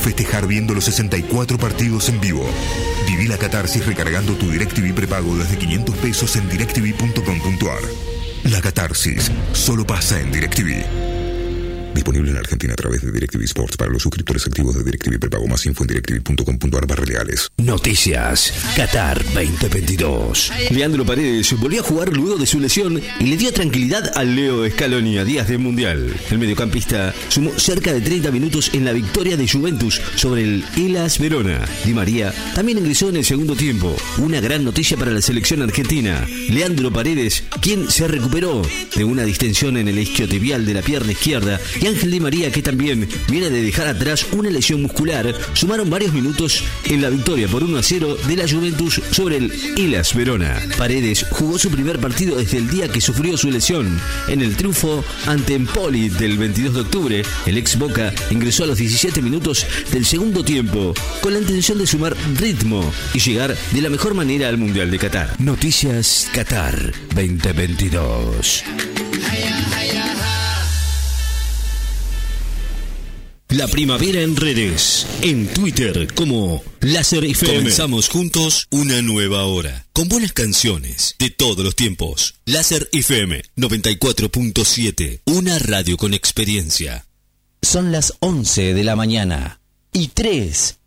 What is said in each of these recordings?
festejar viendo los 64 partidos en vivo. Viví la catarsis recargando tu DirecTV prepago desde 500 pesos en directv.com.ar. La catarsis solo pasa en DirecTV. Disponible en Argentina a través de DirecTV Sports para los suscriptores activos de DirecTV Prepago más info en directv.com.ar barra reales. Noticias. Qatar 2022. Leandro Paredes volvió a jugar luego de su lesión y le dio tranquilidad al Leo Scaloni a días del Mundial. El mediocampista sumó cerca de 30 minutos en la victoria de Juventus sobre el Elas Verona. Di María también ingresó en el segundo tiempo. Una gran noticia para la selección argentina. Leandro Paredes, quien se recuperó de una distensión en el isquiotibial de la pierna izquierda y Ángel Di María, que también viene de dejar atrás una lesión muscular, sumaron varios minutos en la victoria por 1 a 0 de la Juventus sobre el Ilas Verona. Paredes jugó su primer partido desde el día que sufrió su lesión. En el triunfo ante Empoli del 22 de octubre, el ex Boca ingresó a los 17 minutos del segundo tiempo con la intención de sumar ritmo y llegar de la mejor manera al Mundial de Qatar. Noticias Qatar 2022. La primavera en redes. En Twitter como Láser FM. Comenzamos juntos una nueva hora. Con buenas canciones de todos los tiempos. Láser FM 94.7. Una radio con experiencia. Son las 11 de la mañana. Y 3.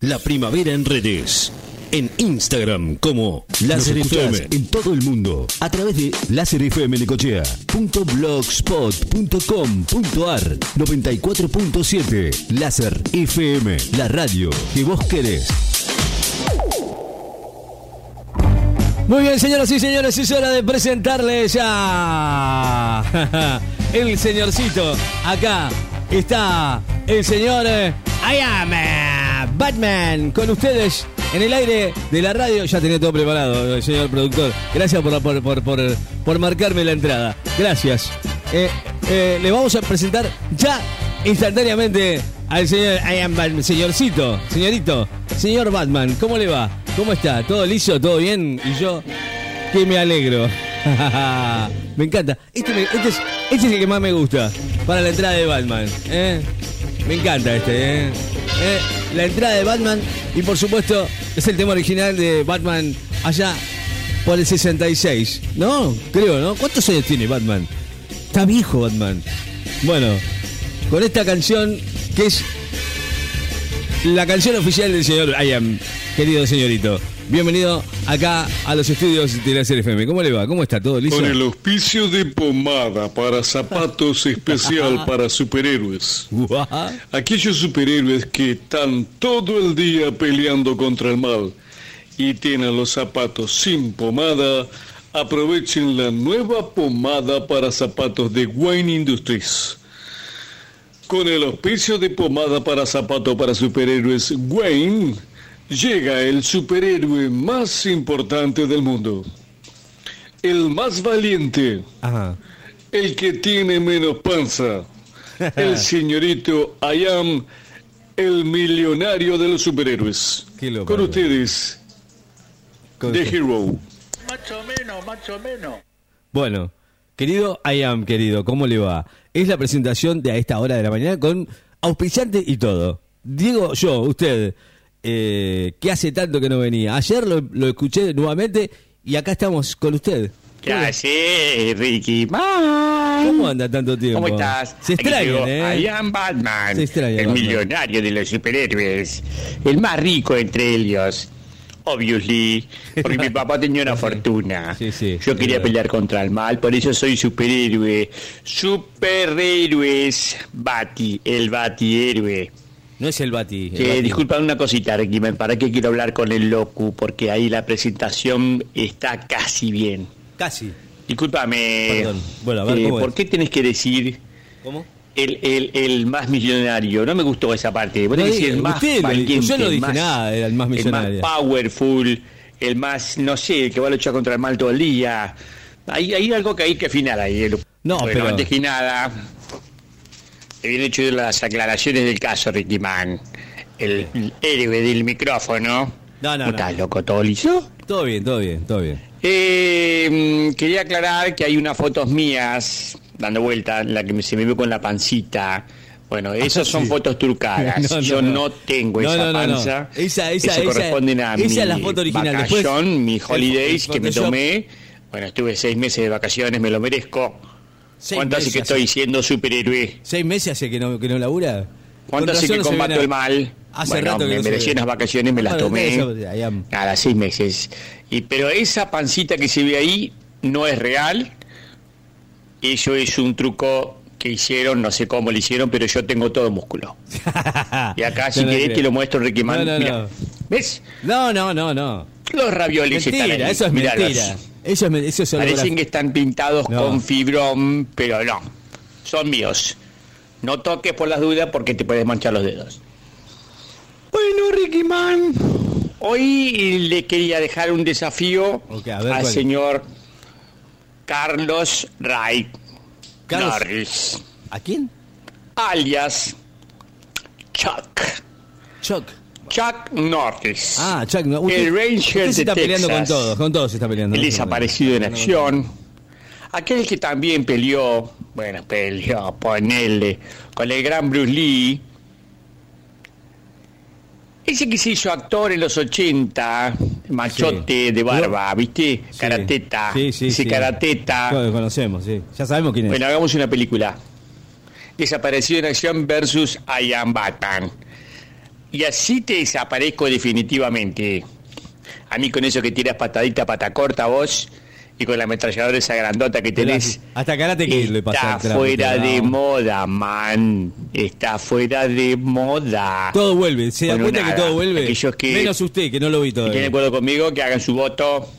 La primavera en redes. En Instagram como Láser FM en todo el mundo a través de láserfmnecochea.blogspot.com.ar 94.7 Láser FM, la radio que vos querés. Muy bien, señoras y señores, es hora de presentarles ya el señorcito. Acá está el señor eh, Batman con ustedes en el aire de la radio. Ya tenía todo preparado, señor productor. Gracias por, por, por, por, por marcarme la entrada. Gracias. Eh, eh, le vamos a presentar ya instantáneamente al señor I señorcito, señorito, señor Batman. ¿Cómo le va? ¿Cómo está? ¿Todo liso? ¿Todo bien? Y yo, que me alegro. me encanta. Este, este es, este es el que más me gusta para la entrada de Batman. ¿eh? Me encanta este. ¿eh? Eh, la entrada de Batman y por supuesto es el tema original de Batman allá por el 66. ¿No? Creo, ¿no? ¿Cuántos años tiene Batman? Está viejo Batman. Bueno, con esta canción que es la canción oficial del señor I am, querido señorito. Bienvenido acá a los estudios de la FM. ¿Cómo le va? ¿Cómo está? ¿Todo listo? Con el auspicio de pomada para zapatos especial para superhéroes. Aquellos superhéroes que están todo el día peleando contra el mal y tienen los zapatos sin pomada, aprovechen la nueva pomada para zapatos de Wayne Industries. Con el auspicio de pomada para zapatos para superhéroes Wayne, llega el superhéroe más importante del mundo. El más valiente, Ajá. el que tiene menos panza. El señorito I am, el millonario de los superhéroes. Loco, Con ustedes, Con The usted. Hero. Bueno, querido I am, querido, ¿cómo le va? Es la presentación de a esta hora de la mañana con auspiciante y todo. Diego, yo, usted, eh, que hace tanto que no venía. Ayer lo, lo escuché nuevamente y acá estamos con usted. ¿Qué haces, Ricky? Man. ¿Cómo anda tanto tiempo? ¿Cómo estás? Se ¿eh? I am Batman, Se extraña, el Batman. millonario de los superhéroes, el más rico entre ellos. Obviously, porque mi papá tenía una fortuna. Sí, sí, Yo quería verdad. pelear contra el mal, por eso soy superhéroe. Superhéroes. Bati, el batihéroe. No es el Bati. el Bati. disculpa una cosita, Ricky, ¿para qué quiero hablar con el Locu? Porque ahí la presentación está casi bien. Casi. Discúlpame. Perdón. Bueno, a ver, eh, ¿cómo ¿Por qué tenés que decir ¿Cómo? el, el, el más millonario? No me gustó esa parte. Vos No decir el más usted valiente, yo no dije más- nada, era el más millonario. El más powerful, el más, no sé, el que va a luchar contra el mal todo el día. Hay, hay algo que hay que afinar ahí. el- No, bueno, pero- antes que nada, bien hecho las aclaraciones del caso, Ricky Man. El, el héroe del micrófono. No, no, ¿Cómo no. estás, loco? ¿Todo liso? Todo bien, todo bien, todo bien. Eh, mm, quería aclarar que hay unas fotos mías dando vuelta, en la que me- se me ve con la pancita, Bueno, esas son sí. fotos trucadas. No, no, Yo no. no, tengo esa panza. Esa- esa- Eso esa- corresponden a esa mi es la foto original. Después, vacación, mi el- holidays el que me tomé. Bueno, estuve seis meses de vacaciones, me lo merezco. ¿Cuánto hace que estoy siendo superhéroe? ¿Seis meses hace que no, que no labura? ¿Cuánto hace que no combato el mal? Hace bueno, rato que me no merecí unas vacaciones, me las tomé. Cada seis meses. Y, pero esa pancita que se ve ahí no es real. Eso es un truco que hicieron, no sé cómo lo hicieron, pero yo tengo todo músculo. Y acá, si No, querés, te lo muestro, Ricky Man. No, no, Mirá. ¿Ves? No, no, no, no. Los raviolis están Mentira, ahí. eso es mentira. Eso es, men- eso es Parecen que están pintados No. con fibrón, pero no. Son míos. No toques por las dudas porque te puedes manchar los dedos. Bueno, Ricky Man, hoy le quería dejar un desafío ver, al señor Carlos Ray Carlos- Norris, ¿A quién? alias Chuck. Chuck. Chuck Norris. Ah, Chuck. No, usted, el Ranger usted se de está peleando con todos, con todos se está peleando. El desaparecido en acción. Aquel que también peleó, bueno, peleó, ponele, con el gran Bruce Lee. Ese que se hizo actor en los 80, machote Sí. de barba, ¿viste? Sí. Karateta. Sí, sí, Ese sí. karateta. Lo conocemos, sí. Ya sabemos quién es. Bueno, hagamos una película. Desaparecido en acción versus I Am Batman. Y así te desaparezco definitivamente. A mí con eso que tiras patadita pata corta vos y con la ametralladora esa grandota que tenés. Hasta Karate Kid le pasa Está fuera de moda, man. Está fuera de moda. Todo vuelve, se da cuenta nada, que todo vuelve. aquellos que- Menos usted, que no lo vi ¿Están de todavía. acuerdo conmigo? Que hagan su voto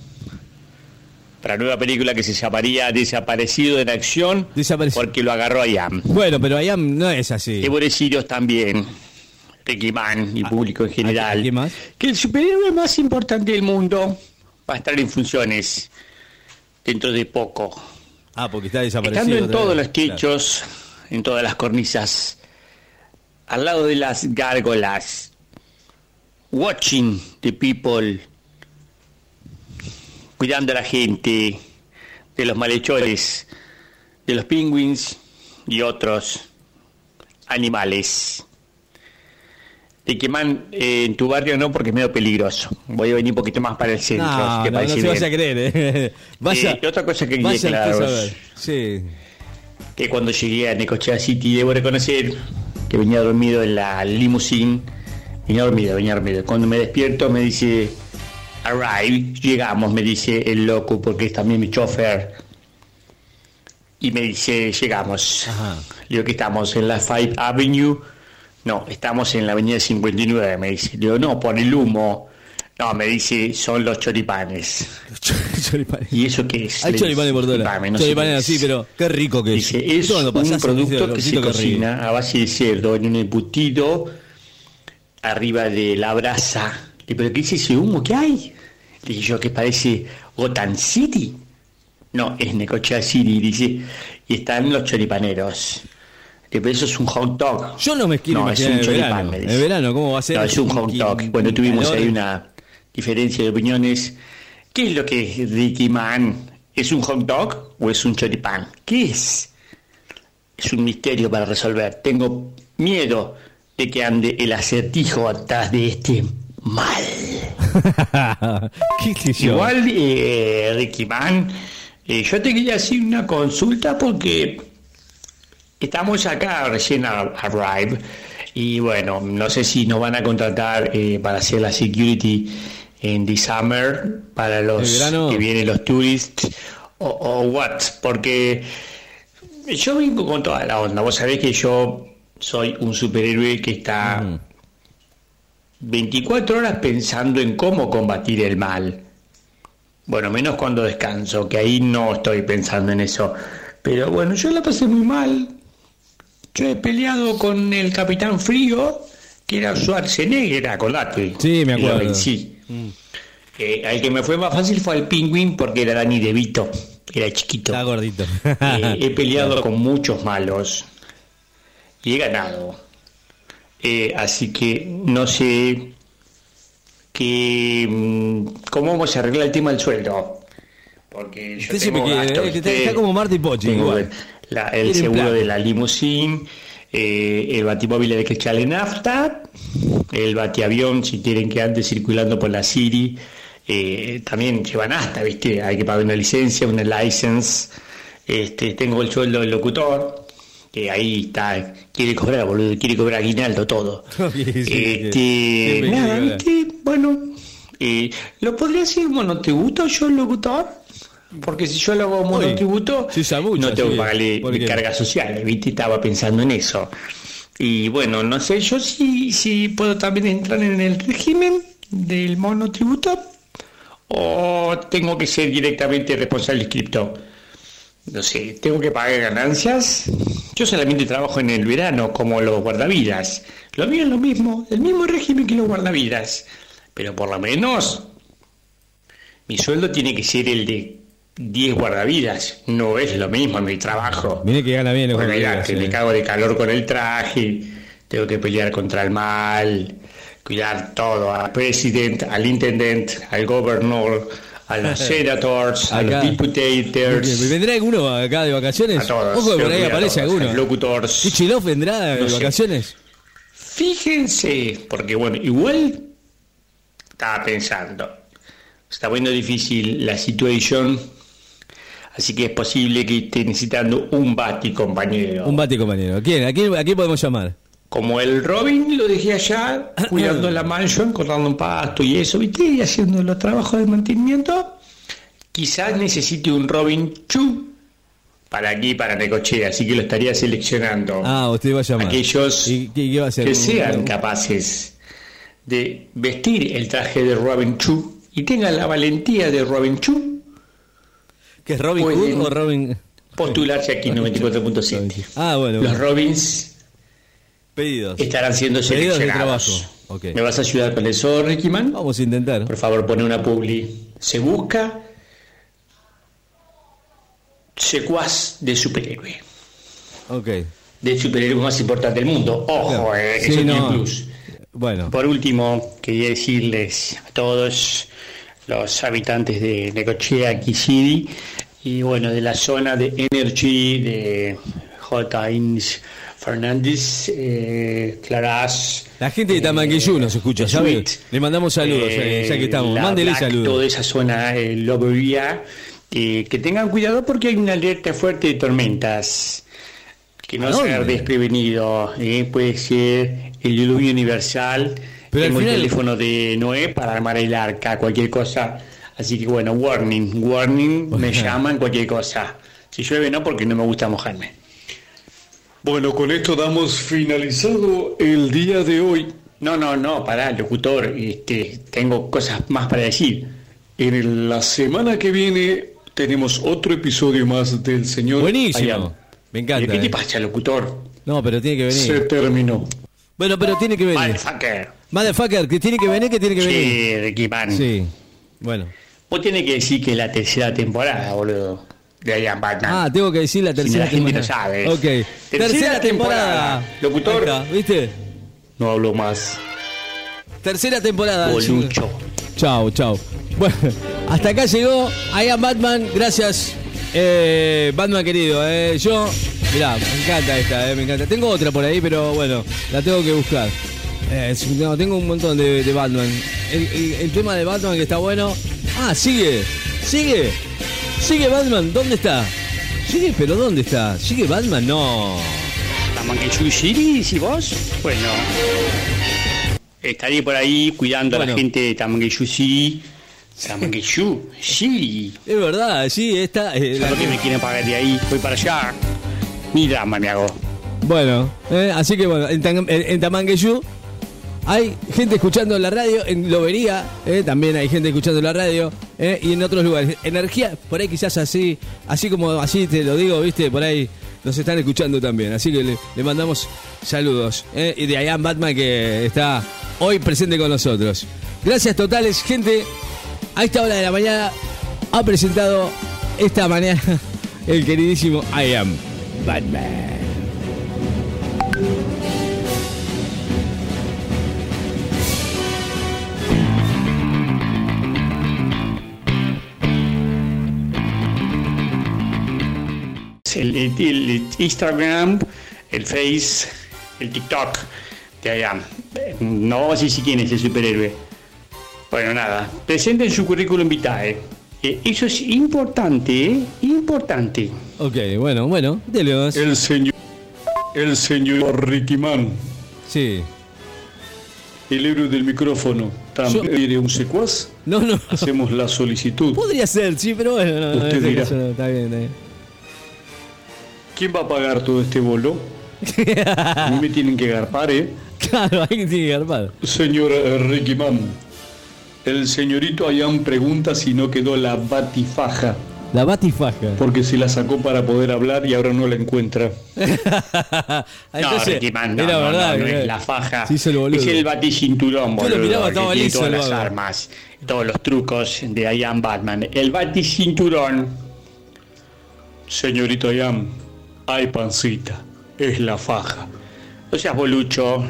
para la nueva película que se llamaría Desaparecido en Acción Desaparecido. porque lo agarró allá. Bueno, pero allá no es así. Y Boreciros también, Man y público en general. ¿a quién más? Que el superhéroe más importante del mundo va a estar en funciones dentro de poco. Ah, porque está desaparecido. Estando en todos vez. los techos, en todas las cornisas, al lado de las gárgolas, watching the people, cuidando a la gente, de los malhechores, de los penguins y otros animales. De que man, eh, en tu barrio no, porque es medio peligroso. Voy a venir un poquito más para el centro. No, ¿te no, no se vaya a creer, eh. Vaya, Eh, otra cosa que quería aclararos. Sí. que cuando llegué a Necochea City debo reconocer que venía dormido en la limusine, venía dormido, venía dormido. Cuando me despierto me dice, arrive, llegamos, me dice el loco, porque es también mi chofer. Y me dice, llegamos. Ajá. Le digo que estamos en la Five Avenue. No, estamos en la avenida 59, me dice. Le digo, no, por el humo. No, me dice, son los choripanes. Choripanes. ¿Y eso qué es? Hay Le choripanes por todas dice, lados. "Choripane, no sé Choripanes así, es". pero qué rico que es. Dice, es un producto que se cocina a base de cerdo en un embutido arriba de la brasa. Le digo, ¿pero qué es ese humo que hay? Le dije yo, que parece Gotham City. No, es Necochea City, dice. Y están los choripaneros. Digo, eso es un hot dog. Yo no me quiero No, es un choripán, verano. me En dice. verano, ¿cómo va a ser? No, es un hot dog. Bueno, tuvimos ahí una diferencia de opiniones. ¿Qué es lo que es Ricky Man? ¿Es un hot dog o es un choripán? ¿Qué es? Es un misterio para resolver. Tengo miedo de que ande el acertijo atrás de este mal. ¿Qué sé yo? Igual, eh, Ricky Man, eh, yo te quería hacer una consulta porque estamos acá recién a- arrive y bueno, no sé si nos van a contratar eh, para hacer la security en the summer para ¿El los que vienen los tourists o, o what, porque yo vengo con toda la onda. Vos sabés que yo soy un superhéroe que está 24 horas pensando en cómo combatir el mal. Bueno, menos cuando descanso, que ahí no estoy pensando en eso. Pero bueno, yo la pasé muy mal. Yo he peleado con el Capitán Frío, que era Schwarzenegger, acordate. Sí, me acuerdo. vencí. Eh, al que me fue más fácil fue al Penguin porque era Danny DeVito, era chiquito. Está gordito. Eh, he peleado con muchos malos y he ganado. Eh, así que no sé que, mm, cómo vamos a arreglar el tema del sueldo. Porque yo Usted tengo gastos, eh, que está- ¿viste? está como Marty Pochi, igual. La- el seguro de la limusín, eh, el batimóvil hay que echarle nafta, el batiavión, si quieren que ande circulando por la City, eh, también llevan hasta, ¿viste? Hay que pagar una licencia, una license. Este, tengo el sueldo del locutor, que ahí está, quiere cobrar, boludo, quiere cobrar aguinaldo todo. Sí, sí, este, nada, ¿viste? Bueno, eh, ¿lo podría decir monotributo yo el locutor? Porque si yo lo hago monotributo, mucho, no tengo sí. que pagarle ¿Por qué? cargas sociales, ¿viste? Estaba pensando en eso. Y bueno, no sé yo si, si puedo también entrar en el régimen del monotributo o tengo que ser directamente responsable de cripto. No sé, tengo que pagar ganancias. Yo solamente trabajo en el verano como los guardavidas. Lo mío es lo mismo, el mismo régimen que los guardavidas. Pero por lo menos mi sueldo tiene que ser el de 10 guardavidas. No es lo mismo mi trabajo. Mire que gana bien. el Porque mirá, guardavidas, que me eh. cago de calor con el traje, tengo que pelear contra el mal, cuidar todo, al presidente, al intendent, al gobernador, a los senators, a los deputators, ¿Vendrá alguno acá de vacaciones? a todos. Ojo que por ahí aparece todos, alguno. los. ¿Chichilov vendrá de No sé. vacaciones? Fíjense, porque bueno, igual estaba pensando, está poniendo difícil la situación, así que es posible que esté necesitando un bati compañero. Un bate compañero. ¿Quién? ¿A quién, a quién podemos llamar? Como el Robin lo dejé allá, cuidando la mansion, cortando un pasto y eso, ¿viste? Y haciendo los trabajos de mantenimiento. Quizás necesite un Robin Chu para aquí, para Necochea, así que lo estaría seleccionando. Ah, usted va a llamar. Aquellos ¿Y qué, qué va a hacer? que sean capaces de vestir el traje de Robin Chu y tengan la valentía de Robin Chu, ¿Qué es Robin Hood o Robin? postularse aquí en 94.7. Ah, bueno. Los. Robins Pedidos. estarán siendo Pedidos de seleccionados. trabajo. Ok. ¿Me vas a ayudar con eso, Ricky Man? Vamos a intentar. Por favor, pone una publi. Se busca secuaz de superhéroe. Ok. Del superhéroe más importante del mundo. Ojo, Claro. eh, Sí, eso tiene no. plus. Bueno. Por último, quería decirles a todos los habitantes de Necochea, Kisiri, y bueno, de la zona de Energy, de J. Ins Fernández, eh, Claras. La gente de Tamanquillú nos escucha, ¿sabe? Sweet. Le mandamos saludos, eh, ya que estamos. Mándele saludos. Toda esa zona, eh, Lobería, eh, que tengan cuidado porque hay una alerta fuerte de tormentas. Que no ¿A se dónde? haga desprevenido. eh, puede ser el diluvio universal. Pero al Tengo final- el teléfono de Noé para armar el arca, cualquier cosa. Así que bueno, warning, warning, me llaman cualquier cosa. Si llueve no, porque no me gusta mojarme. Bueno, con esto damos finalizado el día de hoy. No, no, no, pará, locutor, este, tengo cosas más para decir. En la semana que viene tenemos otro episodio más del señor. Buenísimo. Allá. Me encanta. ¿Qué te eh. pasa, locutor? No, pero tiene que Se venir. terminó. Bueno, pero tiene que venir. Motherfucker. Motherfucker, que tiene que venir, que tiene que venir. Sí, Ricky Man. Sí. Bueno. Vos tenés que decir que es la tercera temporada, boludo. De Ian Batman. Ah, tengo que decir la Si tercera la gente no temporada. sabe. Ok. Tercera Tercera, temporada. temporada. Locutor. ¿Viste? No hablo más. Tercera temporada. Bolucho. Chao, chao. Bueno, hasta acá llegó I am Batman. Gracias, eh, Batman querido. eh. Yo, mirá, me encanta esta, eh, me encanta. Tengo otra por ahí, pero bueno, la tengo que buscar. Eh, no, tengo un montón de, de Batman. El, el- el tema de Batman que está bueno. Ah, sigue, sigue, sigue Batman. ¿Dónde está? Sigue, pero ¿dónde está? ¿Sigue Batman? No. Tamanquechu City, si vos? Bueno. Estaré por ahí cuidando a la gente de Tamanquechu City. Tamanquechu City. Es verdad, sí, está. eh, la- que me quieren pagar de ahí. Voy para allá. Ni drama me hago. Bueno, eh, así que bueno, en, en- en Tamanqueyú hay gente escuchando la radio, en Lobería eh, también hay gente escuchando la radio eh, y en otros lugares. Energía, por ahí quizás así, así como así te lo digo, viste, por ahí nos están escuchando también. Así que le, mandamos saludos. eh, y de Ian Batman que está hoy presente con nosotros. Gracias totales, gente. A esta hora de la mañana ha presentado esta mañana el queridísimo I Am Batman. El, el- el Instagram el Face, el TikTok de IAM. No vamos a decir quién es el superhéroe. Bueno, nada, presenten su currículum vitae. Eh, eso es importante, ¿eh? Importante. Ok, bueno, bueno, dele. El señor, el señor Ricky Man, Sí. el héroe del micrófono, también quiere un secuaz. No, no. Hacemos la solicitud. Podría ser, sí, pero bueno, no, Usted dirá. caso no, está bien, está bien. ¿Quién va a pagar todo este bolo? A mí me tienen que garpar, ¿eh? Claro, hay que tiene que armar. Señor eh, Ricky Man, el señorito Ayam pregunta si no quedó la batifaja, La batifaja. porque se la sacó para poder hablar y ahora no la encuentra. no, Ricky Man, no, era no, verdad. no, no que- es la faja. Se hizo el boludo. es el baticinturón, Yo lo boludo. miraba, que estaba tiene liso todas las armas, todos los trucos de I Am Batman. El baticinturón. Señorito Ayam, hay pancita, es la faja. No seas bolucho.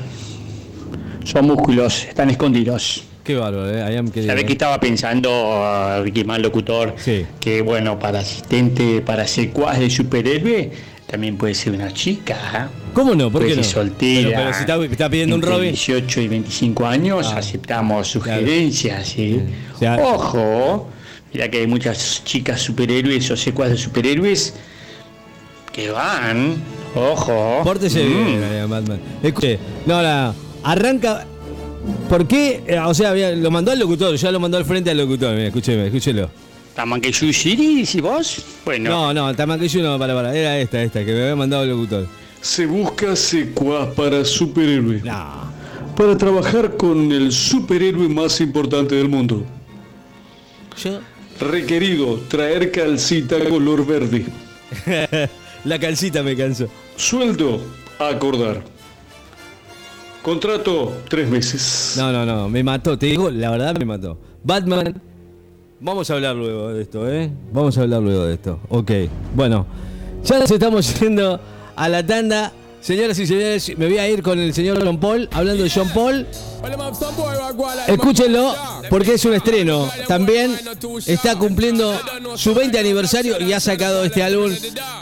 Son músculos, están escondidos. Qué bárbaro, eh. I am querido. ¿Sabés que estaba pensando, uh, Ricky Man, locutor? Sí. Que bueno, para asistente, para secuaz de superhéroe, también puede ser una chica. ¿eh? ¿Cómo no? ¿Por Puede qué no? ser soltera. Pero, pero si está, está pidiendo un Robin. 18 y 25 años, Ah. aceptamos sugerencias. ¿sí? O sea- Ojo, mira que hay muchas chicas superhéroes o secuas de superhéroes que van. Ojo. Pórtese Mm. bien, Batman. Escuche, no, no, arranca. ¿Por qué? Eh, O sea, lo mandó al locutor, ya lo mandó al frente al locutor. Mira, escúcheme, escúchelo. Tamanqueyu City, ¿y vos? Bueno. No, no, Tamaquillo no, para, para. Era esta, esta, que me había mandado el locutor. Se busca secuaz para superhéroe, No. para trabajar con el superhéroe más importante del mundo. Yo. Requerido, traer calcita color verde. La calcita me cansó. Sueldo, acordar. Contrato, tres meses. No, no, no, me mató, te digo, la verdad me mató. Batman, vamos a hablar luego de esto, ¿eh? Vamos a hablar luego de esto. Ok, bueno, ya nos estamos yendo a la tanda. Señoras y señores, me voy a ir con el señor John Paul, hablando de John Paul. Escúchenlo, porque es un estreno. También está cumpliendo su 20 aniversario y ha sacado este álbum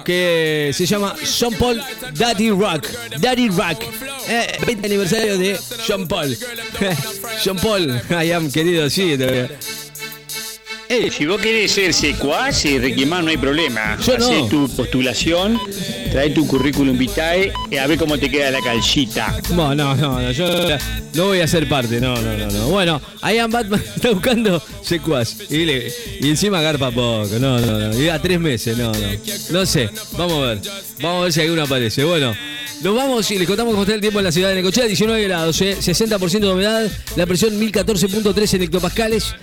que se llama John Paul Daddy Rock. Daddy Rock. Eh, 20 aniversario de John Paul. John Paul, I am querido, sí. todavía. Eh, Si vos querés ser secuaz, eh, Ricky Man, no hay problema. Yo no. Hacé tu postulación, trae tu currículum vitae y a ver cómo te queda la calcita. No, no, no, no, yo no voy a ser parte, no, no, no, no. Bueno, I am Batman está buscando secuaz y, le- y encima garpa poco, no, no, no, y a tres meses, no, no. No sé, vamos a ver, vamos a ver si alguno aparece. Bueno, nos vamos y les contamos cómo está el tiempo en la ciudad de Necochea, 19 grados, eh, 60% de humedad, la presión 1014.3 en hectopascales,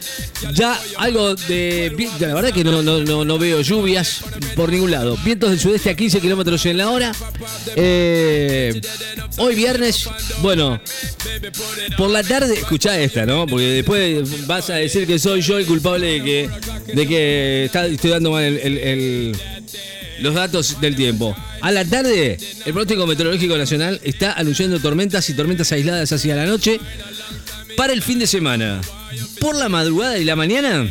ya algo de, la verdad que no, no, no, veo lluvias por ningún lado, vientos del sudeste a 15 kilómetros en la hora, Eh, hoy viernes, bueno, por la tarde, escuchá esta, ¿no? Porque después vas a decir que soy yo el culpable de que, de que está- estoy dando mal el- los datos del tiempo. A la tarde, el pronóstico meteorológico nacional está anunciando tormentas y tormentas aisladas hacia la noche para el fin de semana. Por la madrugada y la mañana,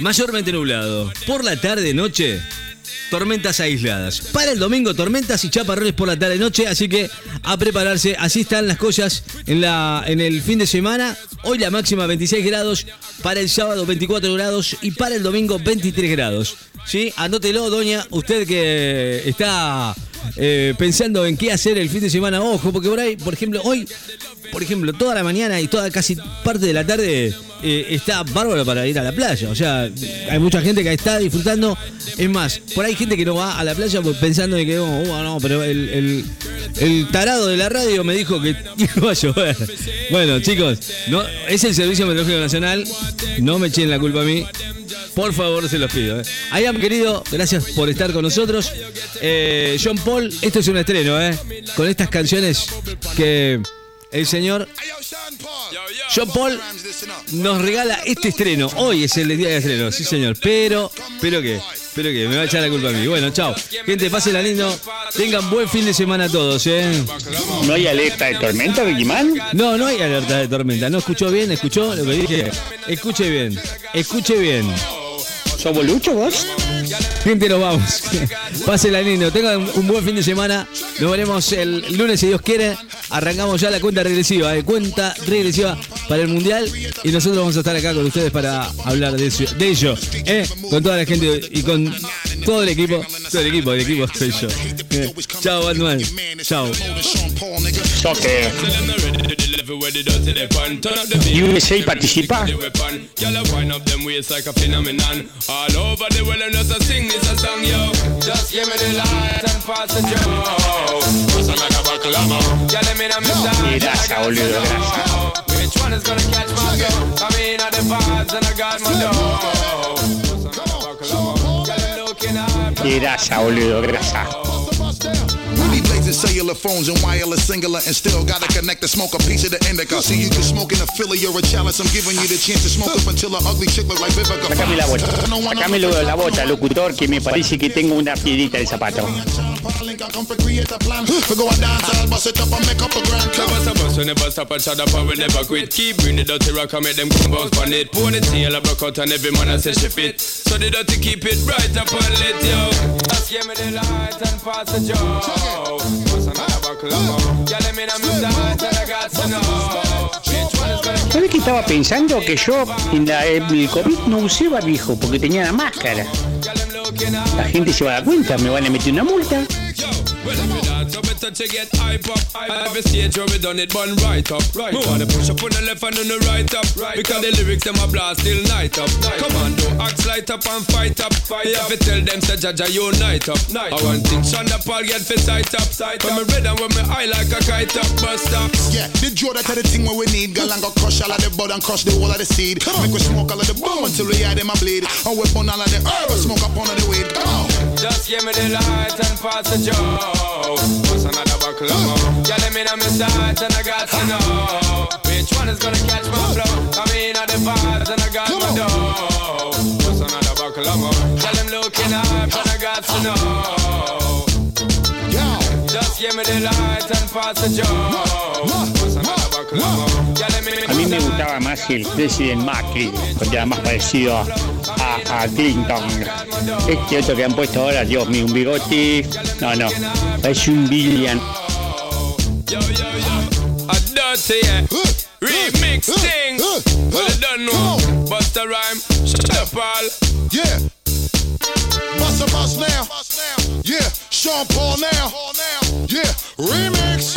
mayormente nublado. Por la tarde, noche, tormentas aisladas. Para el domingo, tormentas y chaparrones por la tarde noche, así que a prepararse. Así están las cosas en, la, en el fin de semana. Hoy la máxima 26 grados, para el sábado 24 grados y para el domingo 23 grados. ¿Sí? Anótelo, doña, usted que está eh, pensando en qué hacer el fin de semana, ojo, porque por ahí, por ejemplo, hoy, por ejemplo, toda la mañana y toda casi parte de la tarde eh, está bárbaro para ir a la playa. O sea, hay mucha gente que está disfrutando. Es más, por ahí hay gente que no va a la playa pensando en que, oh, oh, no, pero el, el- el tarado de la radio me dijo que iba a llover. Bueno, chicos, no, es el Servicio Meteorológico Nacional. No me echen la culpa a mí. Por favor, se los pido. ¿eh? Ayam, querido, gracias por estar con nosotros. Eh, John Paul, esto es un estreno, ¿eh? Con estas canciones que el señor John Paul nos regala este estreno. Hoy es el día de estreno, sí señor. Pero, pero qué, pero qué, me va a echar la culpa a mí. Bueno, chao. Gente, pásenla lindo. Tengan buen fin de semana todos, ¿eh? ¿No hay alerta de tormenta, Ricky Man? No, no hay alerta de tormenta. ¿No escuchó bien? ¿Escuchó lo que dije? Escuche bien, escuche bien. ¿Sos bolucho vos? Gente, nos vamos. Pásenla lindo. Tengan un buen fin de semana. Nos veremos el lunes, si Dios quiere. Arrancamos ya la cuenta regresiva. eh, Cuenta regresiva para el Mundial. Y nosotros vamos a estar acá con ustedes para hablar de, eso, de ello. eh, Con toda la gente y con todo el equipo. Todo el equipo, el equipo soy yo. Eh, Chao, Batman. Chao. Soccer. USA participa. Grasa, boludo, grasa. Qué grasa, boludo, grasa. We be blazing cellular phones and wireless singular and still gotta connect to smoke a piece of the indica. See you can smoke in a Philly or a chalice. I'm giving you the chance to smoke up until an ugly chick look like Vivica. Sacame la bota. Sacame la bota, locutor, que me parece que tengo una piedrita de zapato. Come for create a plan. We go and dance, I'll bust it up and make up a grand Bust a bus, we never stop and shut up and we never quit. Keep bring the dirty rock and make them come bounce on it. Ponytail a broke out and every man a say she fit. So the dirty keep it bright up and lit, yo. Just give me the light and pass the joe. Bust another buckle of more. Yeah, let me know me start and I got to know. Which one is gonna ¿Sabes que estaba pensando que yo en la, en el COVID no usé barbijo porque tenía la máscara? La gente se va a dar cuenta, me van a meter una multa. Yo, well, if you dance, so better to get hype up. I have a stage where we done it, bun right up. Right. Move on the push up on the left and on the right up. Right because the lyrics them a blast till night up. Come on, do axe light up and fight up. Fight you have to tell them say Jaja unite up. Night. I want thing Shonda Paul get for sight up. Sight when me red and when me high like a kite up. Bust up. Yeah, the draw that the thing what we need. Girl, and go crush all of the bud and crush the whole of the seed. Come Make we smoke all of the bomb until we hide them a bleed. And we burn all of the herb smoke up all of the weed. Come on. Just give me the light and pass the joe. What's another buckle of more? Yeah, let me know me sight and I got to know which one is gonna catch my flow. I mean, all the vibes and I got my dough. What's another buckle of more? Tell them looking up and I got to know. Just give me the light and pass the joe. A mí me gustaba más el President Macri, porque era más parecido a, a, Clinton. Este otro que han puesto ahora, Dios mío, un bigote. No, no, parece un yeah. Remix you don't rhyme. Yeah. Paul now. Yeah. Remix.